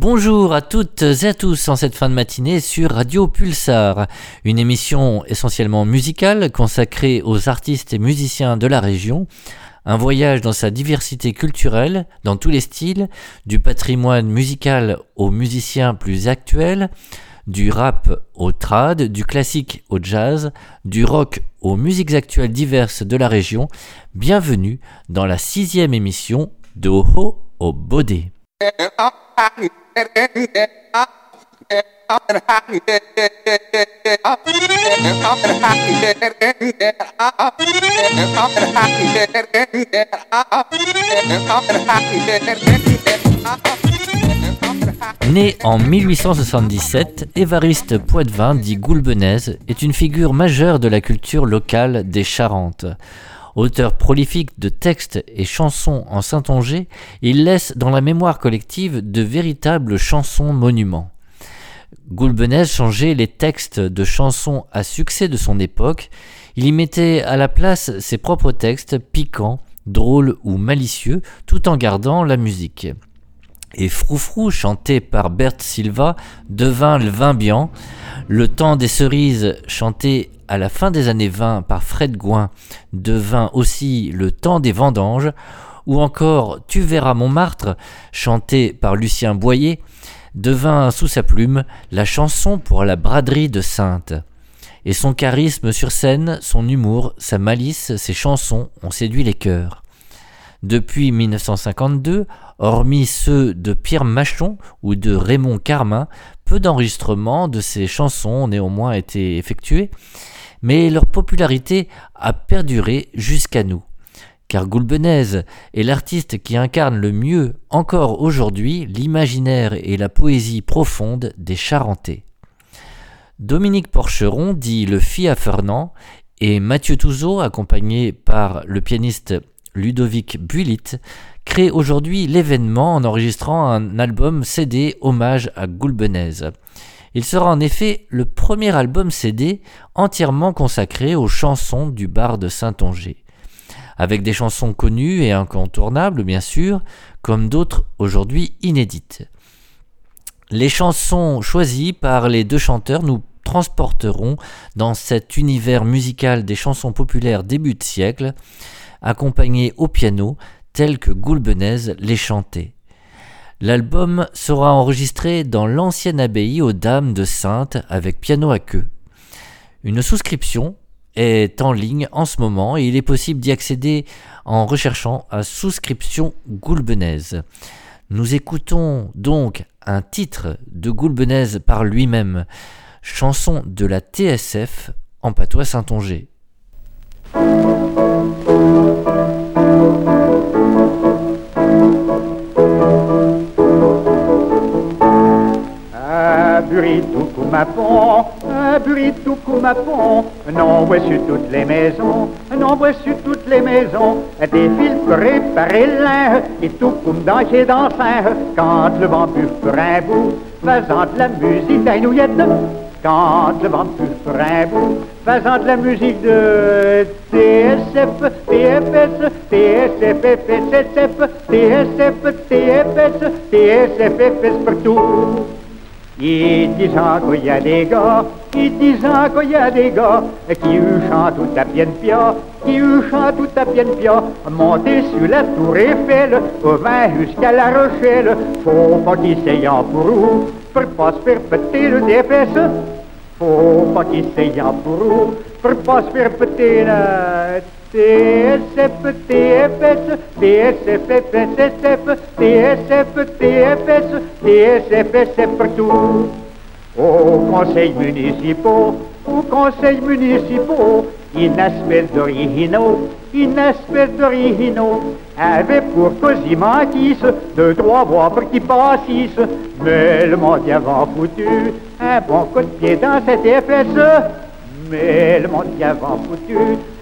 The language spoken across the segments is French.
Bonjour à toutes et à tous en cette fin de matinée sur Radio Pulsar, une émission essentiellement musicale consacrée aux artistes et musiciens de la région, un voyage dans sa diversité culturelle, dans tous les styles, du patrimoine musical aux musiciens plus actuels, du rap au trad, du classique au jazz, du rock aux musiques actuelles diverses de la région. Bienvenue dans la sixième émission de Oho au Bodé. Né en 1877, Évariste Poitvin, dit Goulbenez, est une figure majeure de la culture locale des Charentes. Auteur prolifique de textes et chansons en Saintongeais, il laisse dans la mémoire collective de véritables chansons monuments. Goulbenez changeait les textes de chansons à succès de son époque, il y mettait à la place ses propres textes piquants, drôles ou malicieux, tout en gardant la musique. Et Froufrou, chanté par Berthe Silva, devint le vin bien. Le temps des cerises, chanté à la fin des années 20 par Fred Gouin, devint aussi le temps des vendanges, ou encore Tu verras Montmartre, chanté par Lucien Boyer, devint sous sa plume la chanson pour la braderie de Sainte. Et son charisme sur scène, son humour, sa malice, ses chansons ont séduit les cœurs. Depuis 1952, hormis ceux de Pierre Machon ou de Raymond Carmin, peu d'enregistrements de ces chansons ont néanmoins été effectués, mais leur popularité a perduré jusqu'à nous. Car Goulbenez est l'artiste qui incarne le mieux encore aujourd'hui l'imaginaire et la poésie profonde des Charentais. Dominique Porcheron, dit le Fia Fernand, et Mathieu Touzeau, accompagné par le pianiste Ludovic Builit, crée aujourd'hui l'événement en enregistrant un album CD hommage à Goulbenez. Il sera en effet le premier album CD entièrement consacré aux chansons du bar de Saint-Onger. Avec des chansons connues et incontournables, bien sûr, comme d'autres aujourd'hui inédites. Les chansons choisies par les deux chanteurs nous transporteront dans cet univers musical des chansons populaires début de siècle, accompagnées au piano, telles que Goulbenez les chantait. L'album sera enregistré dans l'ancienne abbaye aux Dames de Sainte avec piano à queue. Une souscription est en ligne en ce moment et il est possible d'y accéder en recherchant à souscription Goulbenaise. Nous écoutons donc un titre de Goulbenaise par lui-même, chanson de la TSF en patois Saint-Onger. Coumapon, un tout coumapon. Non, voici toutes les maisons, non, voici toutes les maisons. Des fils préparés et tout comme dans chez d'enfer. Quand le vent buffre un bout, faisant de la musique d'ainouillette. Quand le vent buffre un bout, faisant de la musique de TSF, TFS, TSF, FSSF, TSF, TFS, TSF, partout. Ils qu'il y a des gars, ils disent qu'il y a des gars qui chantent tout à bien pia, qui chantent tout à bien pia, monter sur la tour Eiffel, au vin jusqu'à la Rochelle, faut pas qu'ils s'ayant pour vous, pour pas se faire péter le DFS, faut pas qu'ils s'ayant pour vous, pour pas se faire péter la TSF, TFS, TSF, FSSF, TSF, TFS, TSF, partout. Au conseil municipal, au conseil municipal, une espèce d'originaux, espèce d'originaux, avait pour cosimantis deux, trois voix pour qui passissent, mais le monde y foutu un bon coup de pied dans cette FSE, mais le monde y avait foutu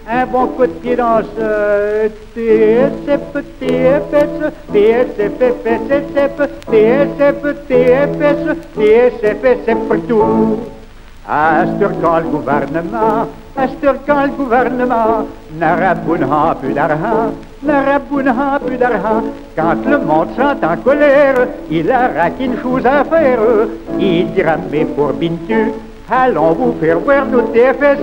un bon coup de pied dans ce TSF, TFS, TSF, FSSF, TSF, TFS, TSF, SF partout. Ce quand le gouvernement, ce quand le gouvernement n'aura plus d'argent, n'aura plus d'argent. Quand le monde sent en colère, il aura qu'une chose à faire. Il dira, mais pour Bintu, allons vous faire voir nos TFS.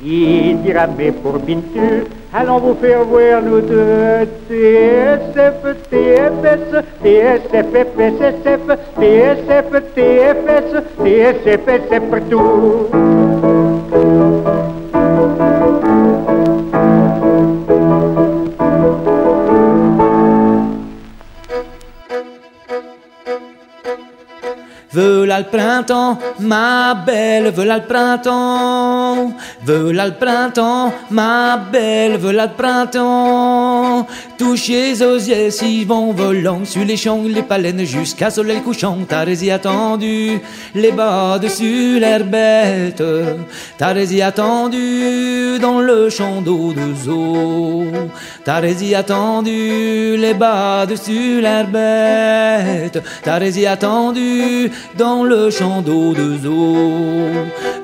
Il dira, mais pour Bintu, allons vous faire voir nos deux. TSF, TFS, TSF, FSSF, TSF, TFS, TSF, SF partout. Voilà le printemps, ma belle, voilà le printemps. Voilà le printemps, ma belle, voilà le printemps. Touchez aux yeux, si vont volant sur les champs, les paleines jusqu'à soleil couchant. T'as rési attendu, les bas dessus l'herbette. T'as rési attendu dans le champ d'eau de zoo. T'as rési attendu, les bas dessus l'herbette. T'as rési attendu dans le champ d'eau de zoo.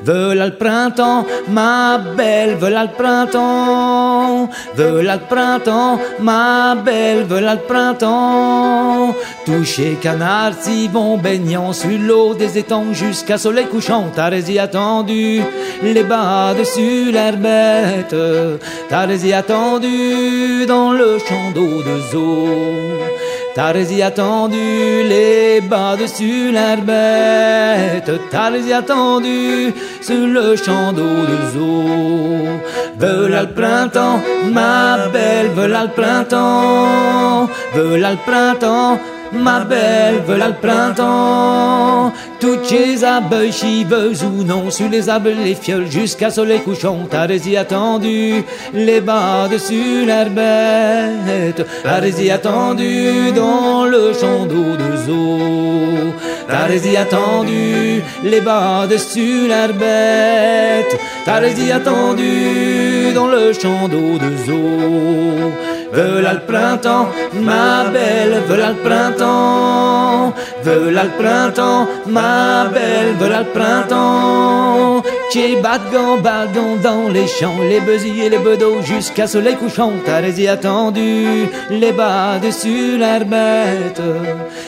Voilà le printemps, ma belle, voilà le printemps. Voilà le printemps, ma belle, voilà le printemps. Touché canard, si bon baignant sur l'eau des étangs jusqu'à soleil couchant. T'as attendu les bas dessus l'herbette. T'as attendu dans le champ d'eau de zoo. T'as rési attendu les bas dessus l'herbette. T'as rési attendu sur le champ d'eau de zoo. Voilà le printemps, ma belle, voilà le printemps. Voilà le printemps, ma belle, voilà le printemps. Toutes les abeilles chiveuses ou non, sur les arbres, les fioles, jusqu'à soleil couchant, rési attendu, les bas dessus l'herbette, rési attendu dans le champ d'eau de zoo, rési attendu, les bas dessus l'herbette, rési attendu dans le champ d'eau de zoo. Voilà le printemps, ma belle, voilà le printemps. Voilà le printemps, ma belle, voilà le printemps. Qui battent bagon dans les champs, les besilles et les bedeaux jusqu'à soleil couchant. T'as attendu, les bas dessus l'herbette.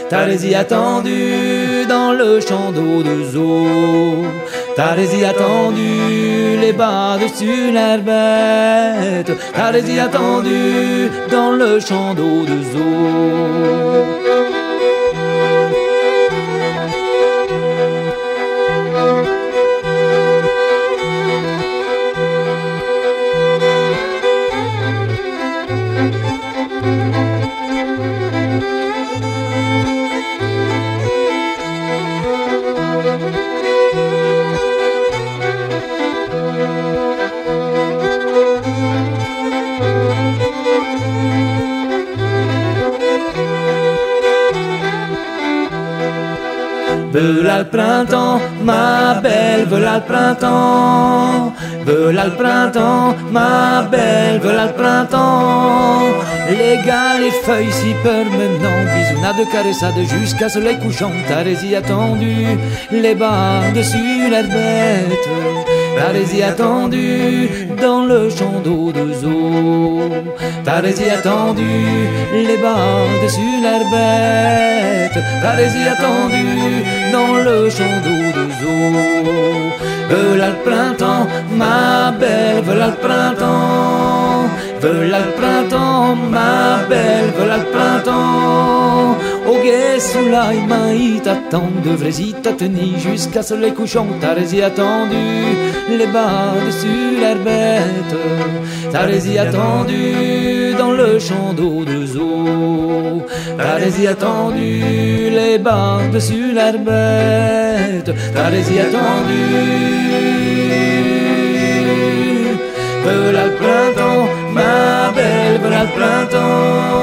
T'as attendu dans le champ d'eau de zoo. T'as attendu, les bas dessus l'herbette. Rési attendu dans le champ d'eau de zoo. Voilà le printemps, ma belle, voilà le printemps. Voilà le printemps, ma belle, voilà le printemps. Les gars, les feuilles si peur maintenant, bisounade, caressade jusqu'à soleil couchant. T'as rési attendu, les bas dessus l'herbette. T'as rési attendu dans le champ d'eau de zoo. Rési attendu les bas dessus l'herbette. Rési attendu dans le champ d'eau de zoo. Voilà le printemps, ma belle, voilà le printemps. Voilà le printemps, ma belle, voilà le printemps. Au guet sous l'aïma, il t'attend, devrais y t'attenir jusqu'à soleil couchant. T'as rési attendu les bas dessus l'herbette. T'as rési attendu le champ d'eau de zoo. Rési attendu les bas dessus. T'as rési attendu. Voilà le printemps, ma belle, voilà printemps.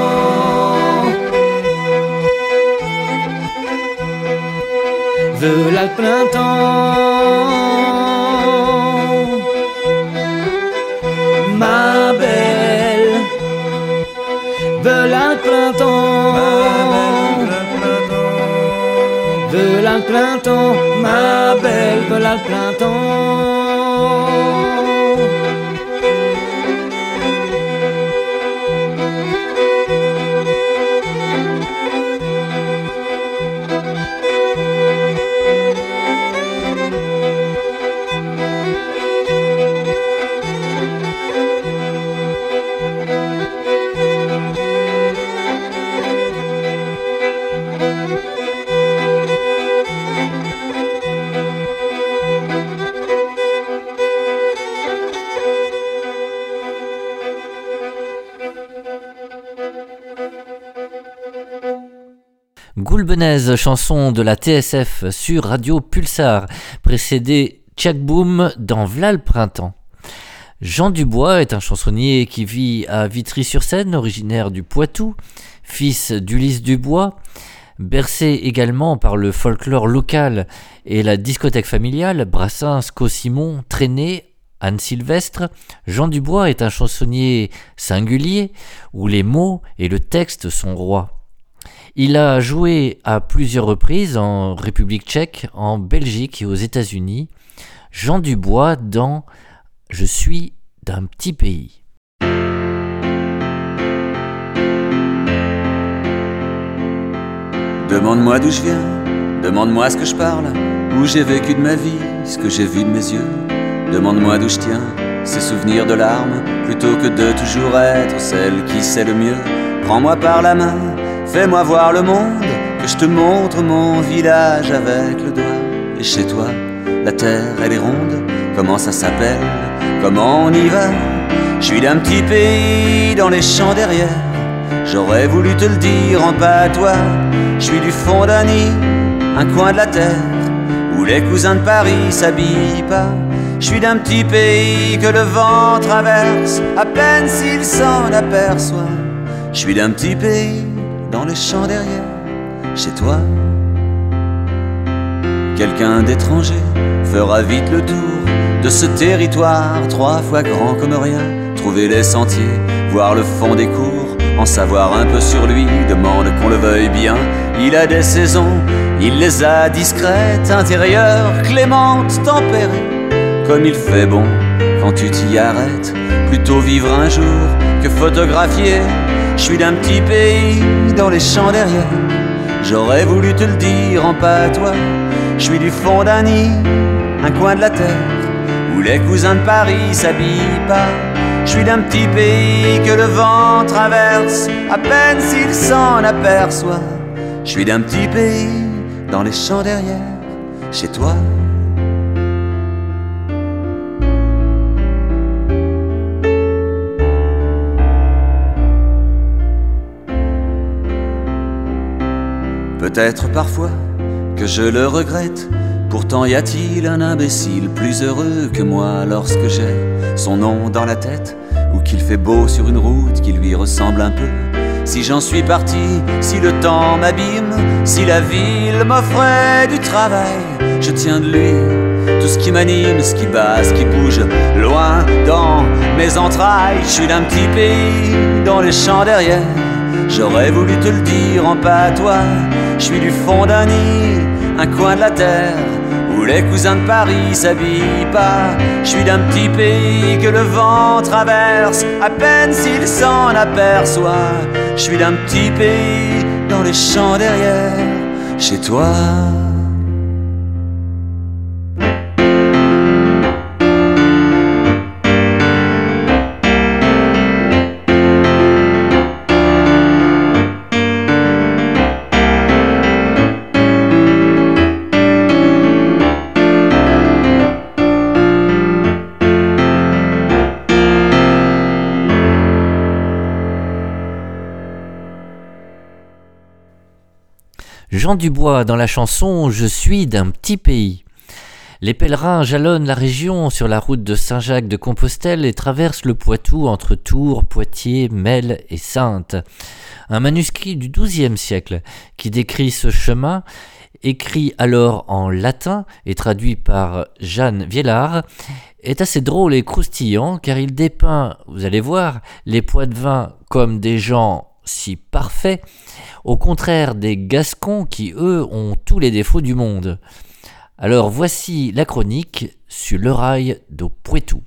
Voilà le printemps, printemps, ma belle, voilà le printemps. Chanson de la TSF sur Radio Pulsar, précédé Tchak Boom dans V'là le printemps. Jean Dubois est un chansonnier qui vit à Vitry-sur-Seine, originaire du Poitou, fils d'Ulysse Dubois. Bercé également par le folklore local et la discothèque familiale, Brassens, Cosimon, Traîné, Anne Sylvestre, Jean Dubois est un chansonnier singulier où les mots et le texte sont rois. Il a joué à plusieurs reprises en République tchèque, en Belgique et aux États-Unis. Jean Dubois dans Je suis d'un petit pays. Demande-moi d'où je viens, demande-moi ce que je parle, où j'ai vécu de ma vie, ce que j'ai vu de mes yeux. Demande-moi d'où je tiens, ces souvenirs de larmes, plutôt que de toujours être celle qui sait le mieux. Prends-moi par la main, fais-moi voir le monde, que je te montre mon village avec le doigt. Et chez toi, la terre elle est ronde, comment ça s'appelle, comment on y va? Je suis d'un petit pays dans les champs derrière, j'aurais voulu te le dire en patois. Je suis du fond d'un nid, un coin de la terre, où les cousins de Paris s'habillent pas. Je suis d'un petit pays que le vent traverse, à peine s'il s'en aperçoit. Je suis d'un petit pays dans les champs derrière, chez toi. Quelqu'un d'étranger fera vite le tour de ce territoire trois fois grand comme rien. Trouver les sentiers, voir le fond des cours, en savoir un peu sur lui, demande qu'on le veuille bien. Il a des saisons, il les a discrètes, intérieures, clémentes, tempérées comme il fait bon quand tu t'y arrêtes. Plutôt vivre un jour que photographier. Je suis d'un petit pays dans les champs derrière. J'aurais voulu te le dire en patois. Je suis du fond d'un nid, un coin de la terre, où les cousins de Paris s'habillent pas. Je suis d'un petit pays que le vent traverse, à peine s'il s'en aperçoit. Je suis d'un petit pays dans les champs derrière, chez toi. Peut-être parfois que je le regrette. Pourtant y a-t-il un imbécile plus heureux que moi lorsque j'ai son nom dans la tête ou qu'il fait beau sur une route qui lui ressemble un peu? Si j'en suis parti, si le temps m'abîme, si la ville m'offrait du travail, je tiens de lui tout ce qui m'anime, ce qui bat, ce qui bouge loin dans mes entrailles. Je suis d'un petit pays dans les champs derrière. J'aurais voulu te le dire en patois. Je suis du fond d'un nid, un coin de la terre où les cousins de Paris s'habillent pas. Je suis d'un petit pays que le vent traverse, à peine s'il s'en aperçoit. Je suis d'un petit pays dans les champs derrière, chez toi. Jean Dubois dans la chanson Je suis d'un petit pays. Les pèlerins jalonnent la région sur la route de Saint-Jacques de Compostelle et traversent le Poitou entre Tours, Poitiers, Melle et Sainte. Un manuscrit du XIIe siècle qui décrit ce chemin, écrit alors en latin et traduit par Jeanne Viellard, est assez drôle et croustillant car il dépeint, vous allez voir, les vin comme des gens si parfaits au contraire des Gascons qui, eux, ont tous les défauts du monde. Alors voici la chronique sur le rail de Poitou.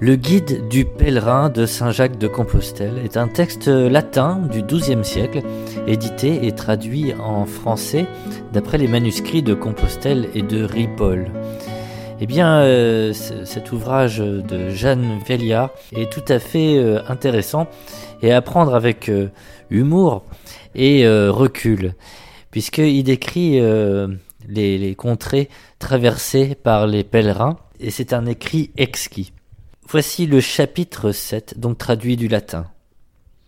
Le guide du pèlerin de Saint-Jacques de Compostelle est un texte latin du XIIe siècle, édité et traduit en français d'après les manuscrits de Compostelle et de Ripoll. Eh bien, euh, cet ouvrage de Jeanne Velliard est tout à fait euh, intéressant et à prendre avec euh, humour et recul, puisqu'il décrit les, les, contrées traversées par les pèlerins, et c'est un écrit exquis. Voici le chapitre 7, donc traduit du latin.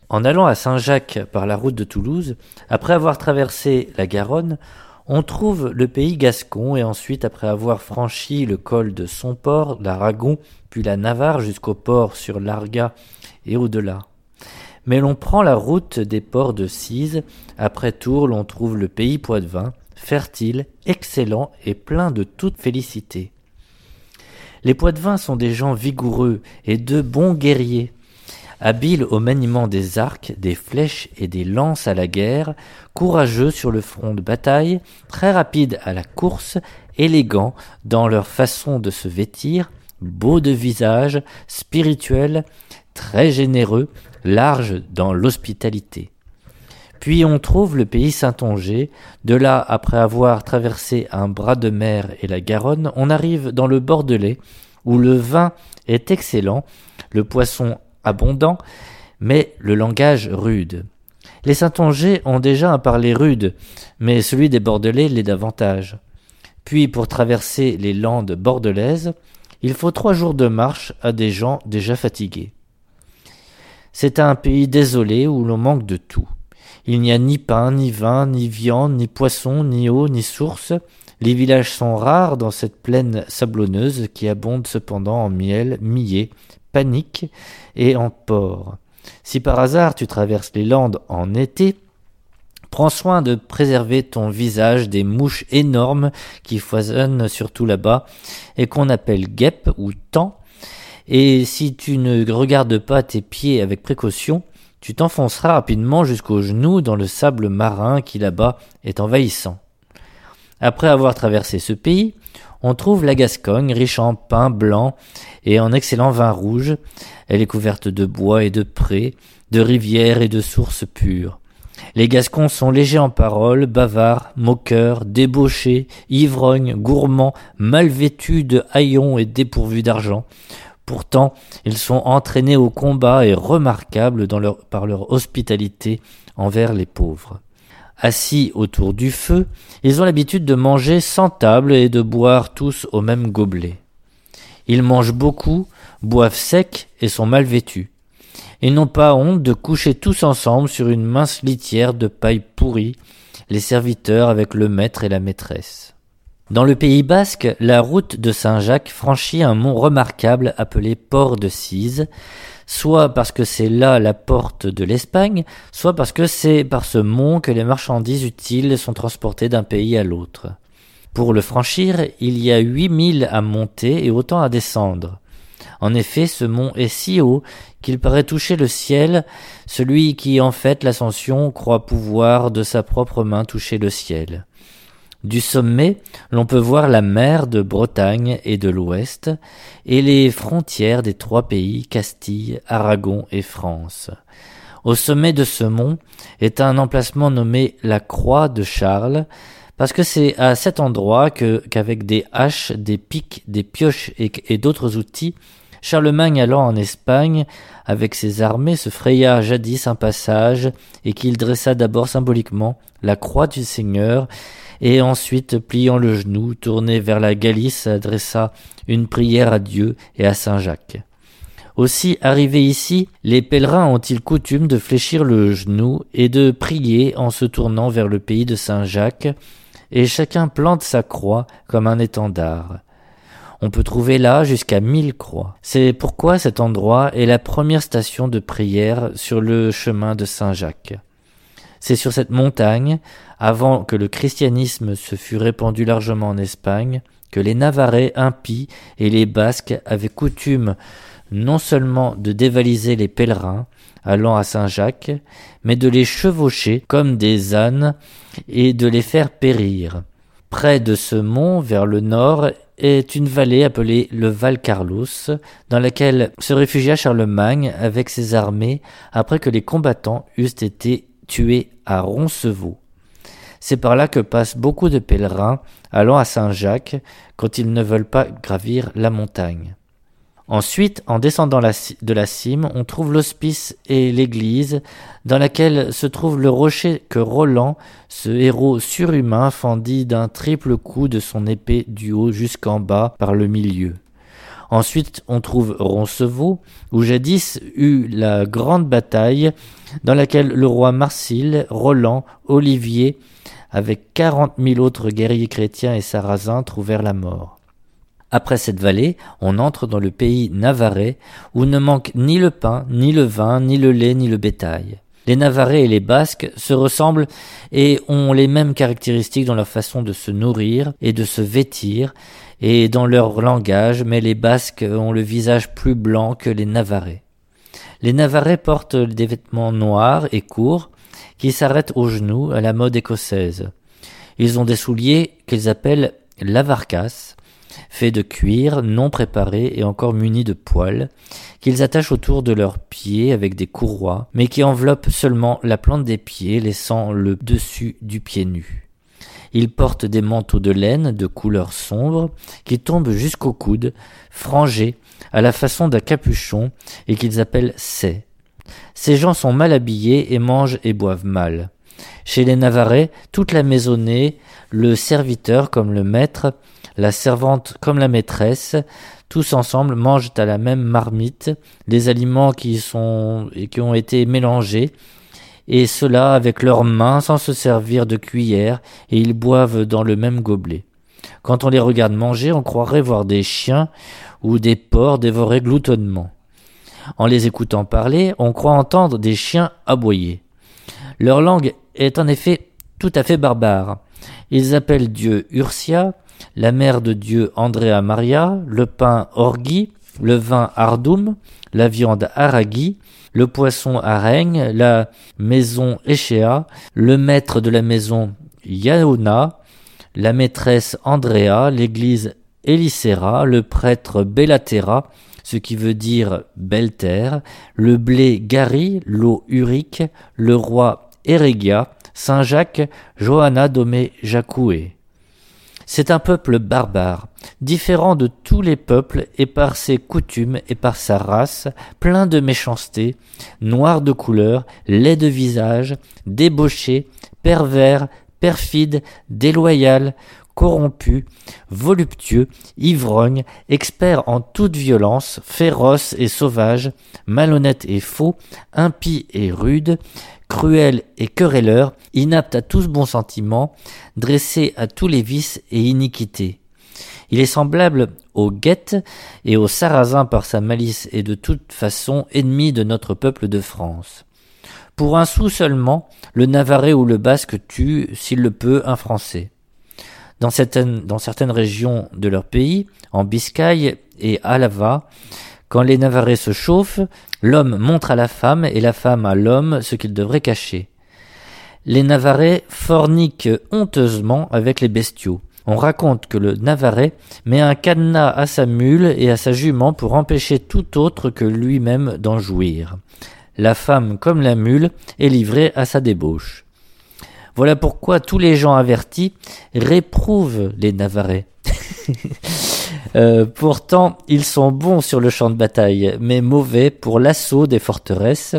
En allant à Saint-Jacques par la route de Toulouse, après avoir traversé la Garonne, on trouve le pays gascon et ensuite, après avoir franchi le col de Somport, l'Aragon, puis la Navarre jusqu'au port sur l'Arga et au-delà. Mais l'on prend la route des ports de Cise, après Tours l'on trouve le pays Poitevin, fertile, excellent et plein de toute félicité. Les Poitevins sont des gens vigoureux et de bons guerriers, habiles au maniement des arcs, des flèches et des lances à la guerre, courageux sur le front de bataille, très rapides à la course, élégants dans leur façon de se vêtir, beaux de visage, spirituels, très généreux, larges dans l'hospitalité. Puis on trouve le pays Saintonge. De là, après avoir traversé un bras de mer et la Garonne, on arrive dans le Bordelais, où le vin est excellent, le poisson abondant, mais le langage rude. Les Saintongers ont déjà un parler rude, mais celui des Bordelais l'est davantage. Puis, pour traverser les landes bordelaises, il faut trois jours de marche à des gens déjà fatigués. C'est un pays désolé où l'on manque de tout. Il n'y a ni pain, ni vin, ni viande, ni poisson, ni eau, ni source. Les villages sont rares dans cette plaine sablonneuse qui abonde cependant en miel, millet, panique et en porc. Si par hasard tu traverses les Landes en été, prends soin de préserver ton visage des mouches énormes qui foisonnent surtout là-bas et qu'on appelle guêpes ou temps. Et si tu ne regardes pas tes pieds avec précaution, tu t'enfonceras rapidement jusqu'aux genoux dans le sable marin qui là-bas est envahissant. Après avoir traversé ce pays, on trouve la Gascogne, riche en pain blanc et en excellent vin rouge. Elle est couverte de bois et de prés, de rivières et de sources pures. Les Gascons sont légers en paroles, bavards, moqueurs, débauchés, ivrognes, gourmands, mal vêtus de haillons et dépourvus d'argent. Pourtant, ils sont entraînés au combat et remarquables par leur hospitalité envers les pauvres. Assis autour du feu, ils ont l'habitude de manger sans table et de boire tous au même gobelet. Ils mangent beaucoup, boivent sec et sont mal vêtus. Ils n'ont pas honte de coucher tous ensemble sur une mince litière de paille pourrie, les serviteurs avec le maître et la maîtresse. Dans le Pays basque, la route de Saint-Jacques franchit un mont remarquable appelé Port de Cise, soit parce que c'est là la porte de l'Espagne, soit parce que c'est par ce mont que les marchandises utiles sont transportées d'un pays à l'autre. Pour le franchir, il y a huit milles à monter et autant à descendre. En effet, ce mont est si haut qu'il paraît toucher le ciel. Celui qui en fait l'ascension croit pouvoir de sa propre main toucher le ciel. Du sommet, l'on peut voir la mer de Bretagne et de l'Ouest, et les frontières des trois pays Castille, Aragon et France. Au sommet de ce mont est un emplacement nommé la Croix de Charles, parce que c'est à cet endroit qu'avec des haches, des pics, des pioches et d'autres outils, Charlemagne allant en Espagne avec ses armées se fraya jadis un passage et qu'il dressa d'abord symboliquement la croix du Seigneur et ensuite, pliant le genou, tourné vers la Galice, adressa une prière à Dieu et à Saint Jacques. Aussi, arrivés ici, les pèlerins ont-ils coutume de fléchir le genou et de prier en se tournant vers le pays de Saint Jacques, et chacun plante sa croix comme un étendard. On peut trouver là jusqu'à mille croix. C'est pourquoi cet endroit est la première station de prière sur le chemin de Saint Jacques. C'est sur cette montagne, avant que le christianisme se fût répandu largement en Espagne, que les Navarrais impies et les Basques avaient coutume non seulement de dévaliser les pèlerins allant à Saint-Jacques, mais de les chevaucher comme des ânes et de les faire périr. Près de ce mont, vers le nord, est une vallée appelée le Val Carlos, dans laquelle se réfugia Charlemagne avec ses armées après que les combattants eussent été tués à Roncevaux. C'est par là que passent beaucoup de pèlerins allant à Saint-Jacques quand ils ne veulent pas gravir la montagne. Ensuite, en descendant de la cime, on trouve l'hospice et l'église, dans laquelle se trouve le rocher que Roland, ce héros surhumain, fendit d'un triple coup de son épée du haut jusqu'en bas par le milieu. Ensuite, on trouve Roncevaux, où jadis eut la grande bataille dans laquelle le roi Marsile, Roland, Olivier, avec quarante mille autres guerriers chrétiens et sarrasins, trouvèrent la mort. Après cette vallée, on entre dans le pays navarrais, où ne manque ni le pain, ni le vin, ni le lait, ni le bétail. Les Navarrais et les Basques se ressemblent et ont les mêmes caractéristiques dans leur façon de se nourrir et de se vêtir et dans leur langage, mais les Basques ont le visage plus blanc que les Navarrais. Les Navarrais portent des vêtements noirs et courts qui s'arrêtent aux genoux à la mode écossaise. Ils ont des souliers qu'ils appellent lavarcas, faits de cuir, non préparés et encore munis de poils, qu'ils attachent autour de leurs pieds avec des courroies, mais qui enveloppent seulement la plante des pieds, laissant le dessus du pied nu. Ils portent des manteaux de laine de couleur sombre qui tombent jusqu'au coude, frangés à la façon d'un capuchon et qu'ils appellent sais. Ces gens sont mal habillés et mangent et boivent mal. Chez les Navarrais, toute la maisonnée, le serviteur comme le maître, la servante comme la maîtresse, tous ensemble mangent à la même marmite des aliments qui sont qui ont été mélangés et cela avec leurs mains sans se servir de cuillère et ils boivent dans le même gobelet. Quand on les regarde manger, on croirait voir des chiens ou des porcs dévorer gloutonnement. En les écoutant parler, on croit entendre des chiens aboyer. Leur langue est en effet tout à fait barbare. Ils appellent Dieu Ursia, la mère de Dieu Andrea Maria, le pain Orgi, le vin Ardum, la viande Aragi, le poisson Araigne, la maison Echéa, le maître de la maison Yaona, la maîtresse Andrea, l'église Elicera, le prêtre Bellatera, ce qui veut dire belle terre, le blé Gary, l'eau Urique, le roi Eregia, Saint Jacques, Johanna Domé Jacoué. C'est un peuple barbare, différent de tous les peuples et par ses coutumes et par sa race, plein de méchanceté, noir de couleur, laid de visage, débauché, pervers, perfide, déloyal, corrompu, voluptueux, ivrogne, expert en toute violence, féroce et sauvage, malhonnête et faux, impie et rude, cruel et querelleur, inapte à tous bons sentiments, dressé à tous les vices et iniquités. Il est semblable au guette et au sarrasin par sa malice et de toute façon ennemi de notre peuple de France. Pour un sou seulement, le Navarrais ou le Basque tue, s'il le peut, un Français. Dans certaines, régions de leur pays, en Biscaye et Alava, quand les Navarrais se chauffent, l'homme montre à la femme et la femme à l'homme ce qu'il devrait cacher. Les Navarrais forniquent honteusement avec les bestiaux. On raconte que le Navarrais met un cadenas à sa mule et à sa jument pour empêcher tout autre que lui-même d'en jouir. La femme, comme la mule, est livrée à sa débauche. Voilà pourquoi tous les gens avertis réprouvent les Navarrais. Euh, pourtant, ils sont bons sur le champ de bataille, mais mauvais pour l'assaut des forteresses,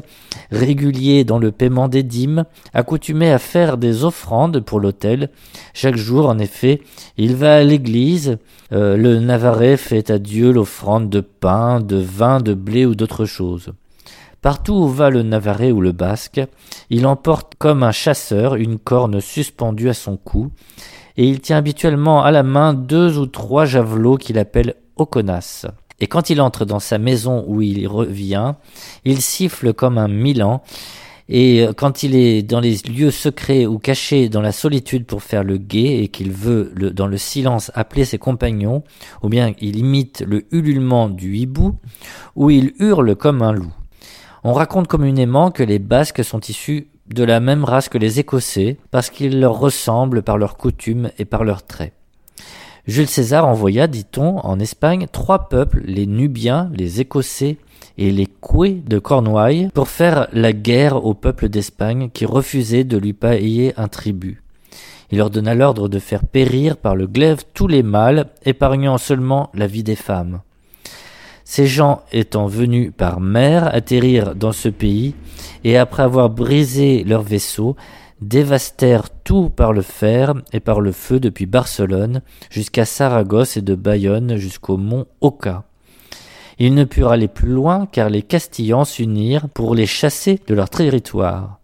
réguliers dans le paiement des dîmes, accoutumés à faire des offrandes pour l'autel. Chaque jour, en effet, il va à l'église, euh, le Navarrais fait à Dieu l'offrande de pain, de vin, de blé ou d'autres choses. Partout où va le Navarrais ou le Basque, il emporte comme un chasseur une corne suspendue à son cou, et il tient habituellement à la main deux ou trois javelots qu'il appelle okonas. Et quand il entre dans sa maison où il revient, il siffle comme un milan, et quand il est dans les lieux secrets ou cachés dans la solitude pour faire le guet et qu'il veut dans le silence appeler ses compagnons, ou bien il imite le ululement du hibou, ou il hurle comme un loup. On raconte communément que les Basques sont issus de la même race que les Écossais, parce qu'ils leur ressemblent par leurs coutumes et par leurs traits. Jules César envoya, dit-on, en Espagne trois peuples, les Nubiens, les Écossais et les Coués de Cornouailles, pour faire la guerre au peuple d'Espagne qui refusait de lui payer un tribut. Il leur donna l'ordre de faire périr par le glaive tous les mâles, épargnant seulement la vie des femmes. Ces gens étant venus par mer atterrir dans ce pays, et après avoir brisé leur vaisseau, dévastèrent tout par le fer et par le feu depuis Barcelone jusqu'à Saragosse et de Bayonne jusqu'au mont Oca. Ils ne purent aller plus loin car les Castillans s'unirent pour les chasser de leur territoire.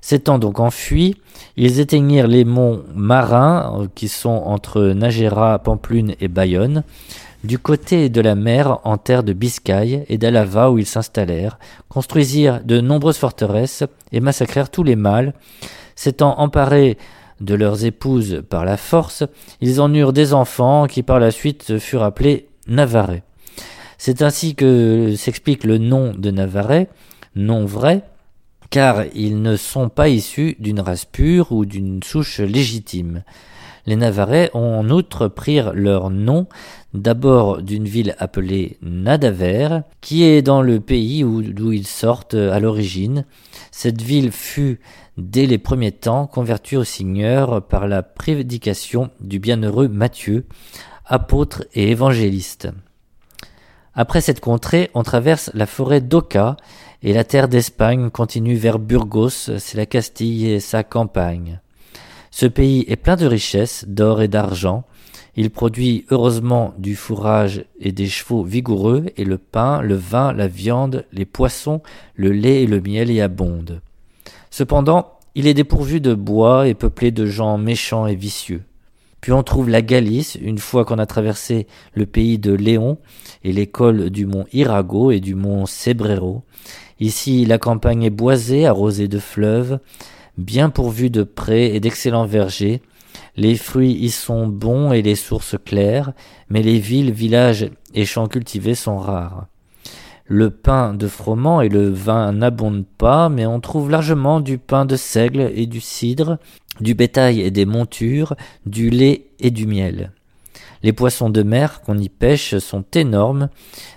S'étant donc enfuis, ils éteignirent les monts marins euh, qui sont entre Nagera, Pamplune et Bayonne, du côté de la mer en terre de Biscaye et d'Alava où ils s'installèrent, construisirent de nombreuses forteresses et massacrèrent tous les mâles. S'étant emparés de leurs épouses par la force, ils en eurent des enfants qui par la suite furent appelés Navarrais. C'est ainsi que s'explique le nom de Navarrais, nom vrai, car ils ne sont pas issus d'une race pure ou d'une souche légitime. Les Navarrais en outre prirent leur nom d'abord d'une ville appelée Nadaver, qui est dans le pays d'où ils sortent à l'origine. Cette ville fut, dès les premiers temps, convertie au Seigneur par la prédication du bienheureux Matthieu, apôtre et évangéliste. Après cette contrée, on traverse la forêt d'Oca et la terre d'Espagne continue vers Burgos, c'est la Castille et sa campagne. Ce pays est plein de richesses, d'or et d'argent. Il produit heureusement du fourrage et des chevaux vigoureux, et le pain, le vin, la viande, les poissons, le lait et le miel y abondent. Cependant, il est dépourvu de bois et peuplé de gens méchants et vicieux. Puis on trouve la Galice, une fois qu'on a traversé le pays de Léon et l'école du mont Irago et du mont Cebrero. Ici, la campagne est boisée, arrosée de fleuves, bien pourvu de prés et d'excellents vergers. Les fruits y sont bons et les sources claires, mais les villes, villages et champs cultivés sont rares. Le pain de froment et le vin n'abondent pas, mais on trouve largement du pain de seigle et du cidre, du bétail et des montures, du lait et du miel. Les poissons de mer qu'on y pêche sont énormes,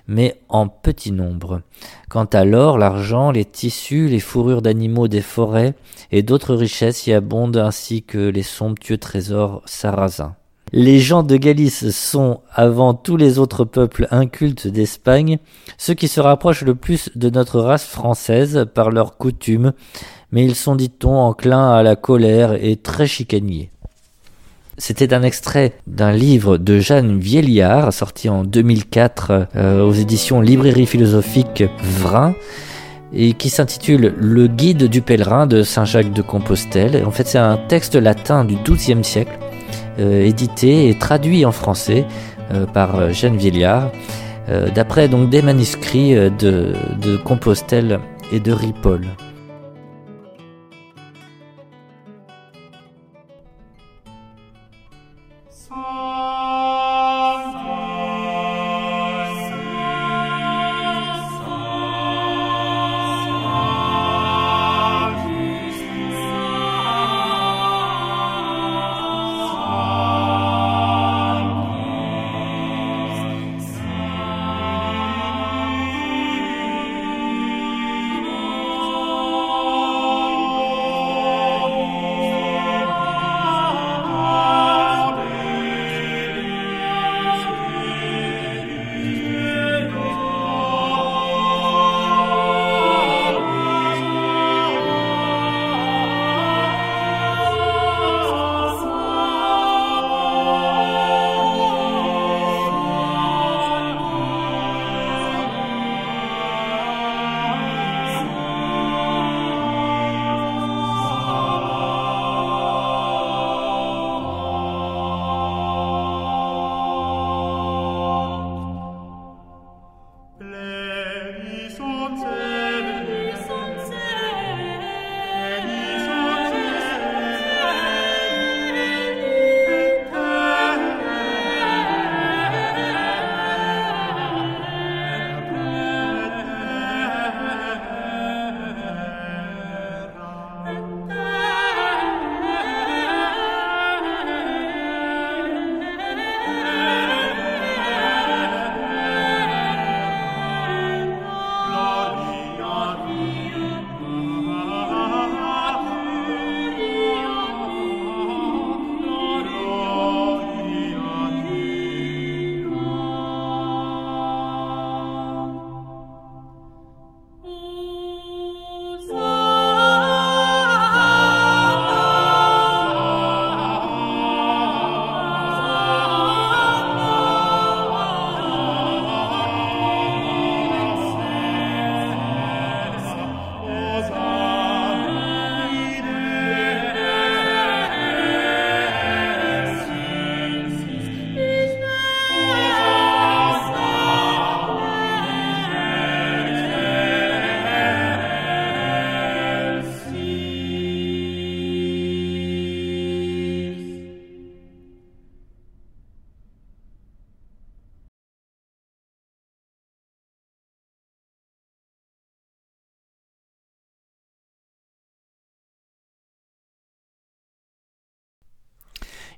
mais en petit nombre. Quant à l'or, l'argent, les tissus, les fourrures d'animaux des forêts et d'autres richesses y abondent ainsi que les somptueux trésors sarrasins. Les gens de Galice sont, avant tous les autres peuples incultes d'Espagne, ceux qui se rapprochent le plus de notre race française par leurs coutumes, mais ils sont, dit-on, enclins à la colère et très chicaniers. C'était un extrait d'un livre de Jeanne Vieillard, sorti en 2004 euh, aux éditions Librairie philosophique Vrin, et qui s'intitule Le guide du pèlerin de Saint-Jacques de Compostelle. En fait, c'est un texte latin du XIIe siècle, euh, édité et traduit en français euh, par Jeanne Vieillard, d'après donc des manuscrits de, de Compostelle et de Ripoll.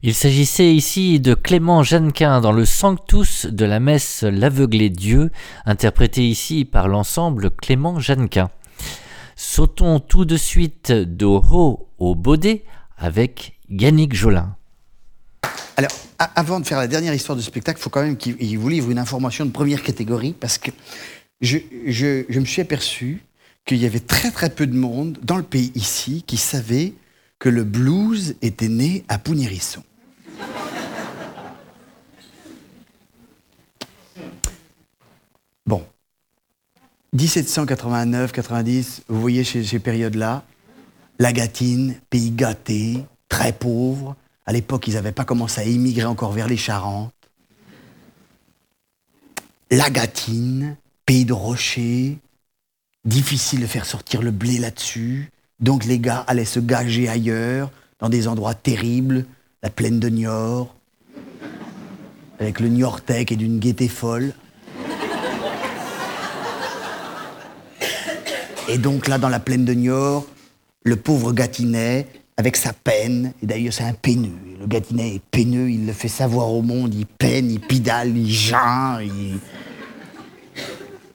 Il s'agissait ici de Clément Jeannequin dans le Sanctus de la messe L'aveuglé Dieu, interprété ici par l'ensemble Clément Jeannequin. Sautons tout de suite d'Oro au Baudet avec Yannick Jolin. Alors, avant de faire la dernière histoire du spectacle, il faut quand même qu'il vous livre une information de première catégorie parce que je, je me suis aperçu qu'il y avait très très peu de monde dans le pays ici qui savait que le blues était né à Pougnérisson. Bon. 1789-90, vous voyez ces, périodes-là, la Gatine, pays gâté, très pauvre. À l'époque, ils n'avaient pas commencé à émigrer encore vers les Charentes. La Gatine, pays de rochers, difficile de faire sortir le blé là-dessus. Donc les gars allaient se gager ailleurs, dans des endroits terribles, la plaine de Niort, avec le Niortais et d'une gaieté folle. Et donc là, dans la plaine de Niort, le pauvre Gâtinais, avec sa peine, et d'ailleurs c'est un peineux, le Gâtinais est peineux, il le fait savoir au monde, il peine, il pidale, il geint, il...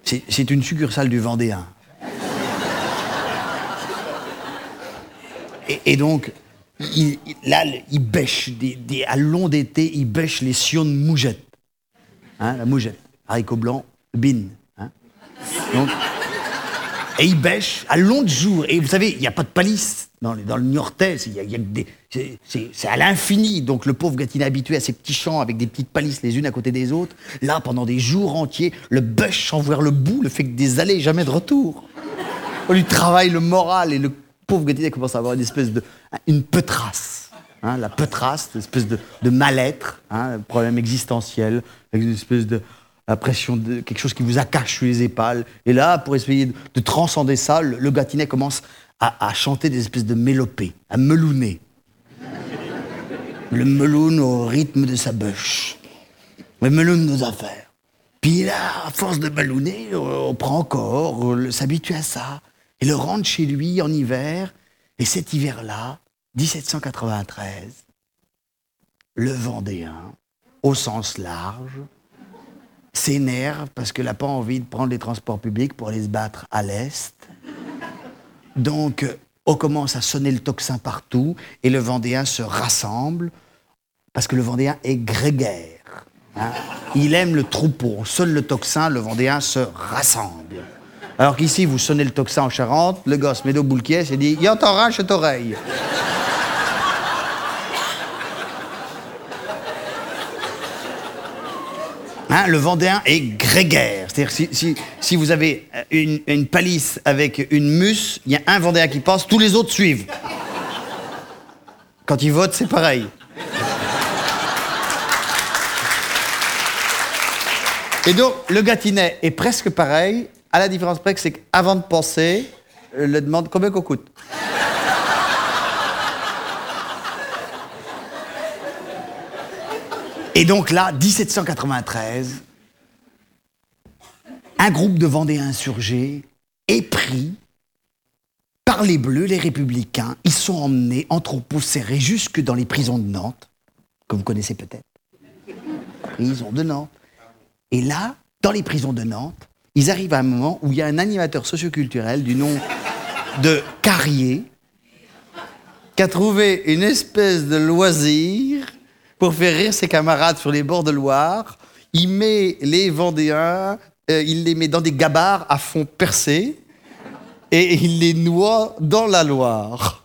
C'est une succursale du Vendéen. Et, donc, là, il bêche, à long d'été, il bêche les sions de mougette. Hein, la mougette, haricot blanc, bin. Hein. Et il bêche à long de jour. Et vous savez, il n'y a pas de palisse dans, dans le Niortais. C'est à l'infini. Donc le pauvre Gatinet habitué à ces petits champs avec des petites palisses les unes à côté des autres, là, pendant des jours entiers, le bêche sans voir le bout, le fait que des allées jamais de retour. On lui travaille le moral et le pauvre Gatinet commence à avoir une espèce de. une peutrasse. Hein, la peutrasse, une espèce de, mal-être, hein, problème existentiel, une espèce de pression de quelque chose qui vous accache sur les épaules. Et là, pour essayer de, transcender ça, le, Gatinet commence à, chanter des espèces de mélopées, à melouner. Le meloune au rythme de sa bûche. Le meloune nos affaires. Puis là, à force de melouner, on prend encore, on s'habitue à ça et le rentre chez lui en hiver. Et cet hiver-là, 1793, le Vendéen, au sens large, s'énerve parce qu'il n'a pas envie de prendre les transports publics pour aller se battre à l'Est. Donc, on commence à sonner le tocsin partout et le Vendéen se rassemble parce que le Vendéen est grégaire. Hein. Il aime le troupeau. Seul le tocsin, le Vendéen se rassemble. Alors qu'ici, vous sonnez le tocsin en Charente, le gosse deux boules et dit Y'en t'arrache cette oreille. Hein, le Vendéen est grégaire. C'est-à-dire, si, si, vous avez une, une, palisse avec une mus, il y a un Vendéen qui passe, tous les autres suivent. Quand il vote, c'est pareil. Et donc, le Gâtinais est presque pareil, à la différence près que c'est qu'avant de penser, je le demande combien qu'on coûte? Et donc là, 1793, un groupe de Vendéens insurgés est pris par les Bleus, les Républicains. Ils sont emmenés en troupeau serré jusque dans les prisons de Nantes, que vous connaissez peut-être. Prison de Nantes. Et là, dans les prisons de Nantes, ils arrivent à un moment où il y a un animateur socioculturel du nom de Carrier qui a trouvé une espèce de loisir pour faire rire ses camarades sur les bords de Loire. Il met les Vendéens, euh, il les met dans des gabarres à fond percé et il les noie dans la Loire.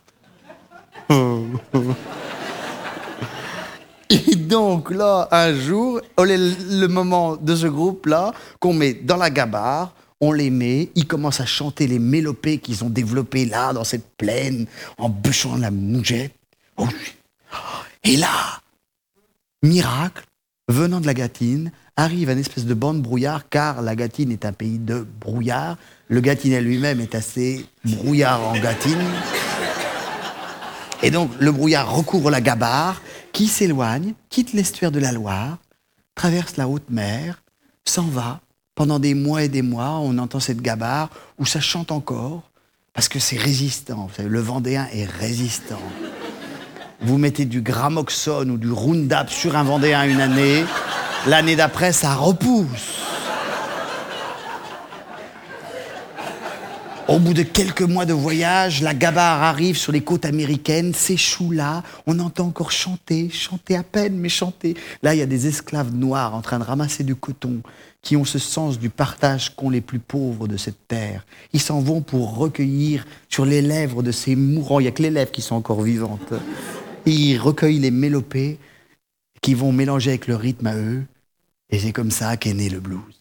Et donc là, un jour, le moment de ce groupe-là, qu'on met dans la gabarre, on les met, ils commencent à chanter les mélopées qu'ils ont développées là, dans cette plaine, en bûchant la mougette. Oh, et là, miracle, venant de la Gatine, arrive une espèce de bande brouillard, car la Gatine est un pays de brouillard. Le Gâtinais lui-même est assez brouillard en Gatine. Et donc, le brouillard recouvre la gabarre, qui s'éloigne, quitte l'estuaire de la Loire, traverse la haute mer, s'en va. Pendant des mois et des mois, on entend cette gabarre où ça chante encore, parce que c'est résistant. le Vendéen est résistant. Vous mettez du gramoxone ou du Roundup sur un Vendéen une année, l'année d'après, ça repousse. Au bout de quelques mois de voyage, la gabarre arrive sur les côtes américaines, s'échoue là, on entend encore chanter, chanter à peine, mais chanter. Là, il y a des esclaves noirs en train de ramasser du coton, qui ont ce sens du partage qu'ont les plus pauvres de cette terre. Ils s'en vont pour recueillir sur les lèvres de ces mourants, il n'y a que les lèvres qui sont encore vivantes. Ils recueillent les mélopées qui vont mélanger avec le rythme à eux, et c'est comme ça qu'est né le blues.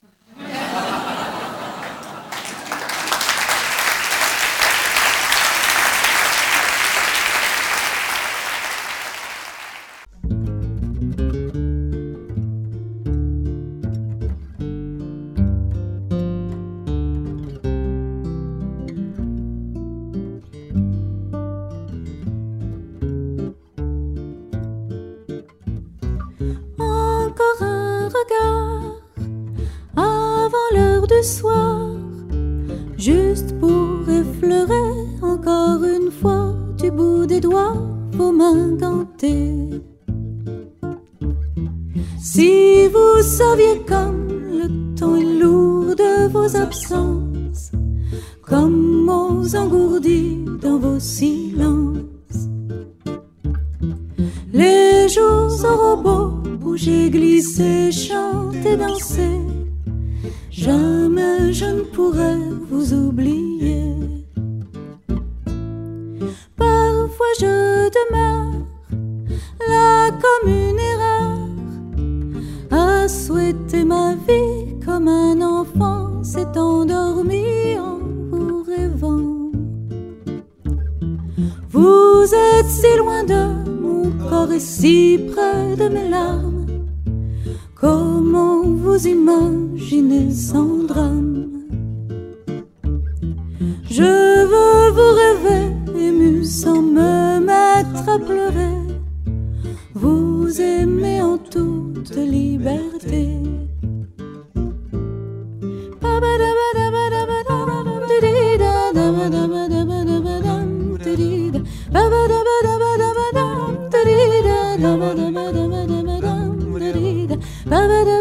Si vous saviez comme le temps est lourd de vos absences, comme aux engourdis dans vos silences. Les jours au robot, bouger, glisser, chanter, danser. Jamais je ne pourrai vous oublier. Parfois je demeure là comme une erreur a souhaité ma vie comme un enfant s'est endormi en vous rêvant. Vous êtes si loin de mon corps et si près de mes larmes. Comment vous imaginez sans drame? Je veux vous rêver ému sans me mettre à pleurer. Vous aimez en tout toute liberté. liberté.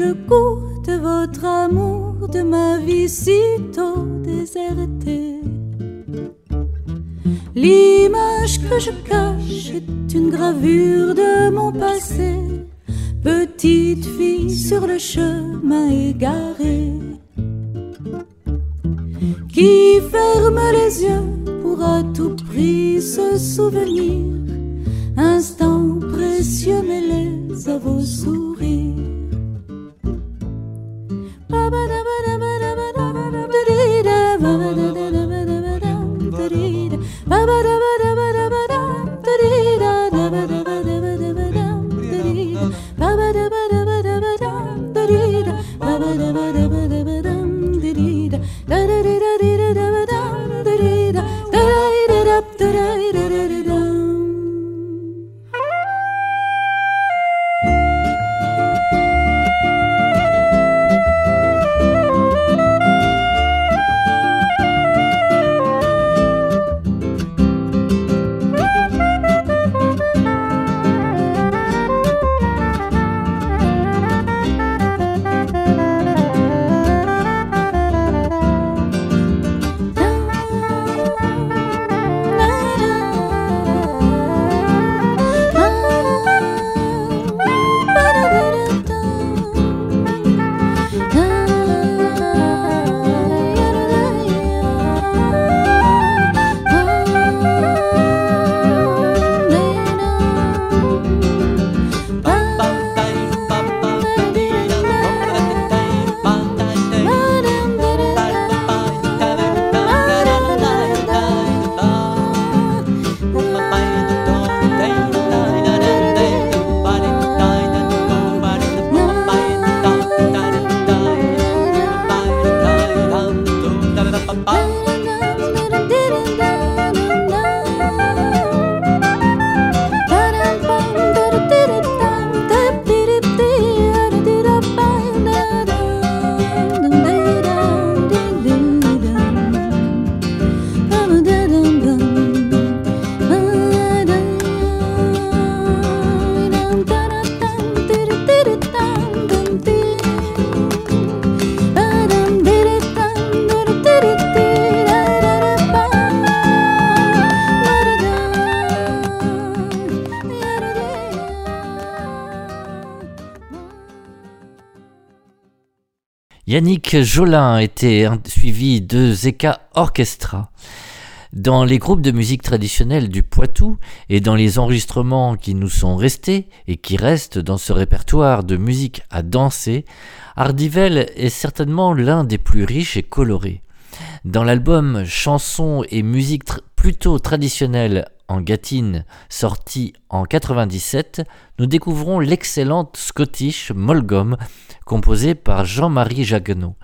le coup Yannick Jolin était suivi de Zeka Orchestra. Dans les groupes de musique traditionnelle du Poitou et dans les enregistrements qui nous sont restés et qui restent dans ce répertoire de musique à danser, Hardivel est certainement l'un des plus riches et colorés. Dans l'album Chansons et musique plutôt traditionnelle en gatine sorti en 97, nous découvrons l'excellente Scottish Molgom composée par Jean-Marie Jaguenot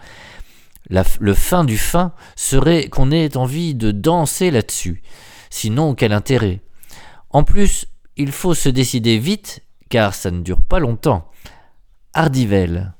le fin du fin serait qu'on ait envie de danser là-dessus. Sinon, quel intérêt? En plus, il faut se décider vite, car ça ne dure pas longtemps. Hardivel.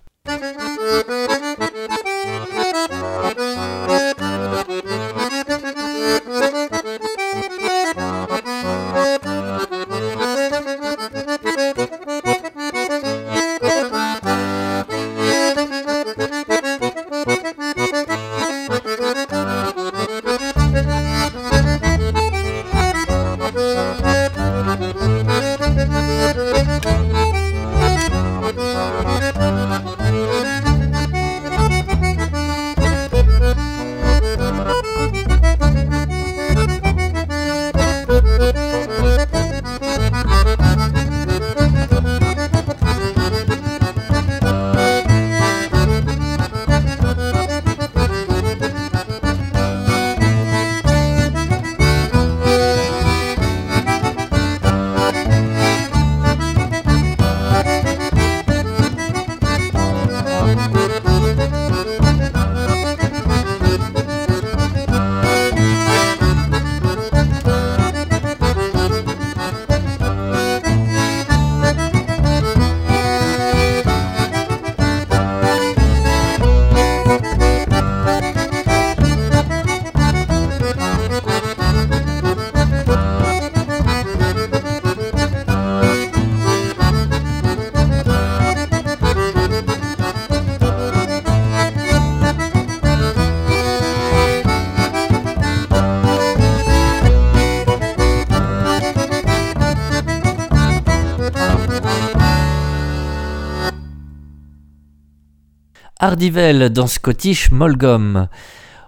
Hardivel dans Scottish Molgom.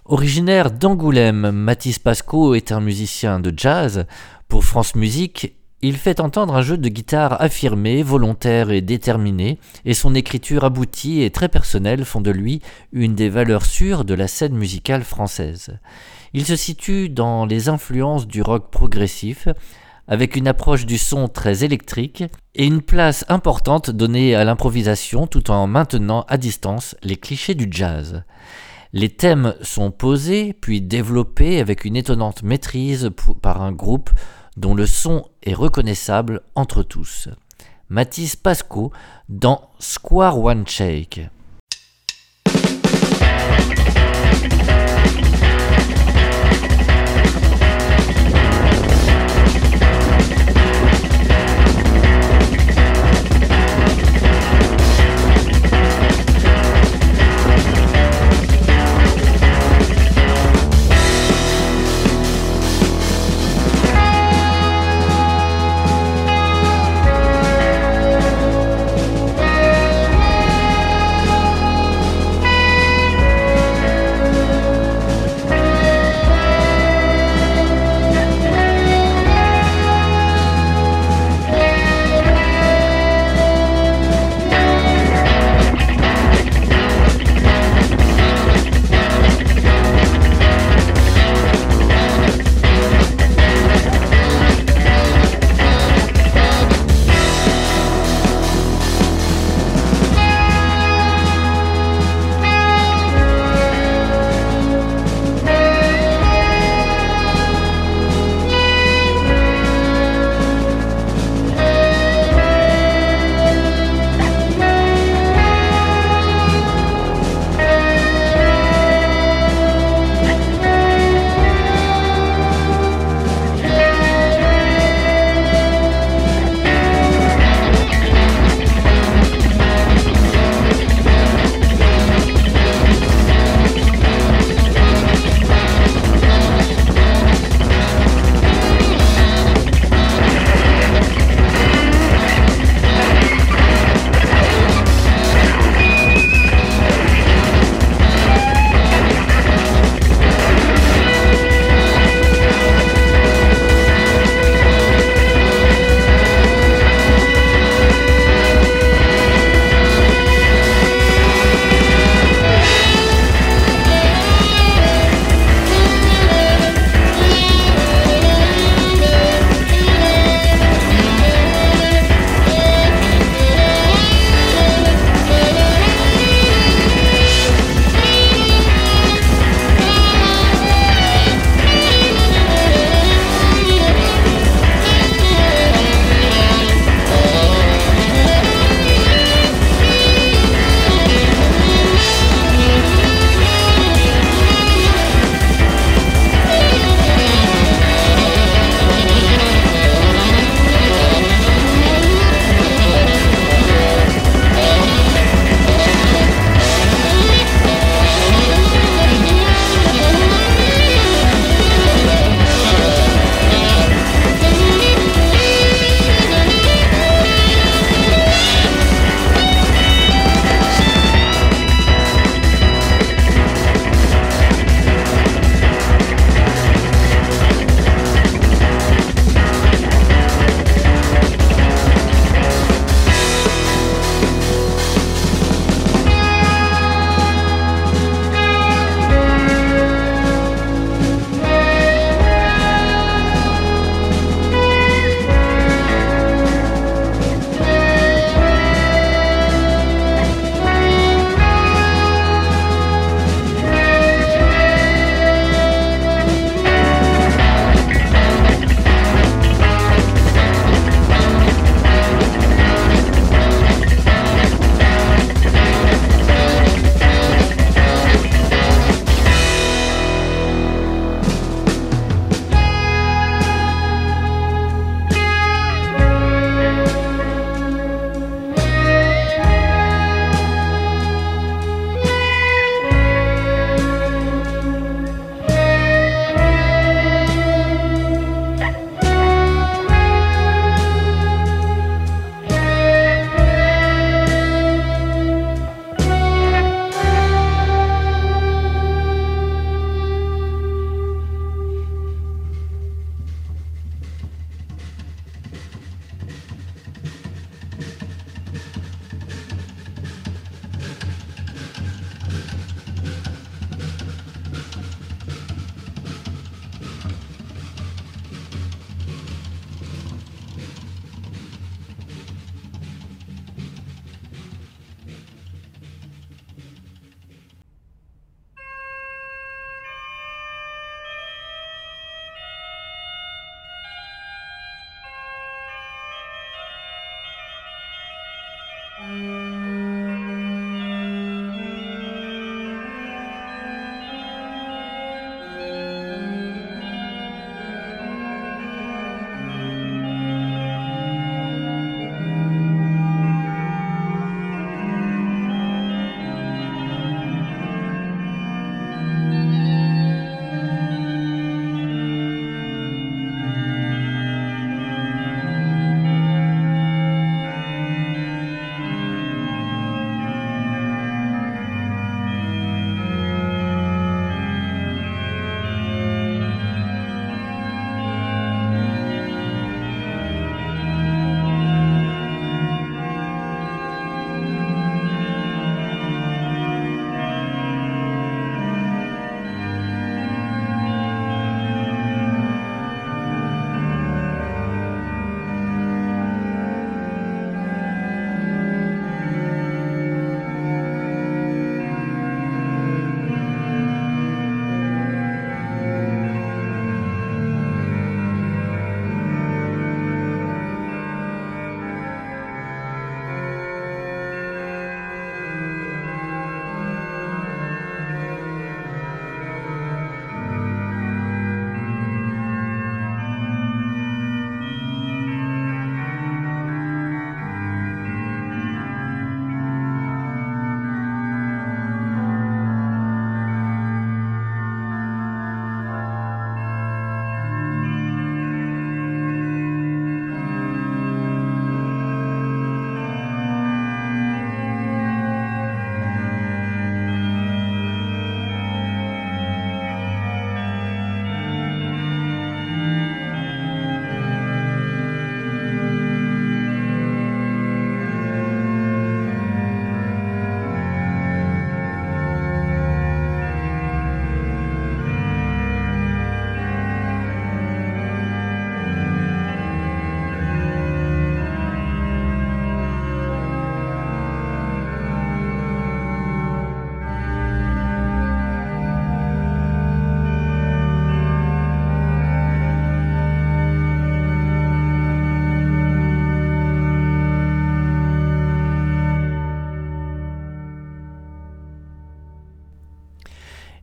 Originaire d'Angoulême, Mathis Pasco est un musicien de jazz. Pour France Musique, il fait entendre un jeu de guitare affirmé, volontaire et déterminé, et son écriture aboutie et très personnelle font de lui une des valeurs sûres de la scène musicale française. Il se situe dans les influences du rock progressif, avec une approche du son très électrique et une place importante donnée à l'improvisation tout en maintenant à distance les clichés du jazz. Les thèmes sont posés puis développés avec une étonnante maîtrise par un groupe dont le son est reconnaissable entre tous. Mathis Pasco dans Square One Shake.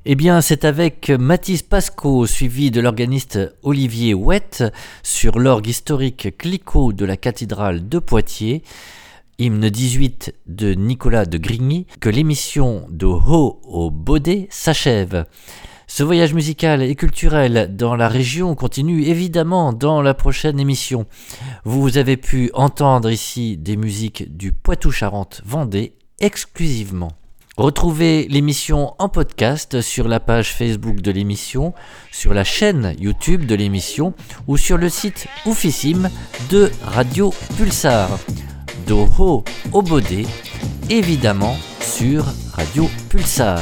Eh bien, c'est avec Mathis Pasco, suivi de l'organiste Olivier Ouette, sur l'orgue historique Clicquot de la cathédrale de Poitiers, hymne 18 de Nicolas de Grigny, que l'émission de Haut au Baudet s'achève. Ce voyage musical et culturel dans la région continue évidemment dans la prochaine émission. Vous avez pu entendre ici des musiques du Poitou-Charentes-Vendée exclusivement. Retrouvez l'émission en podcast sur la page Facebook de l'émission, sur la chaîne YouTube de l'émission ou sur le site oufissime de Radio Pulsar. Doho Obodé, évidemment sur Radio Pulsar.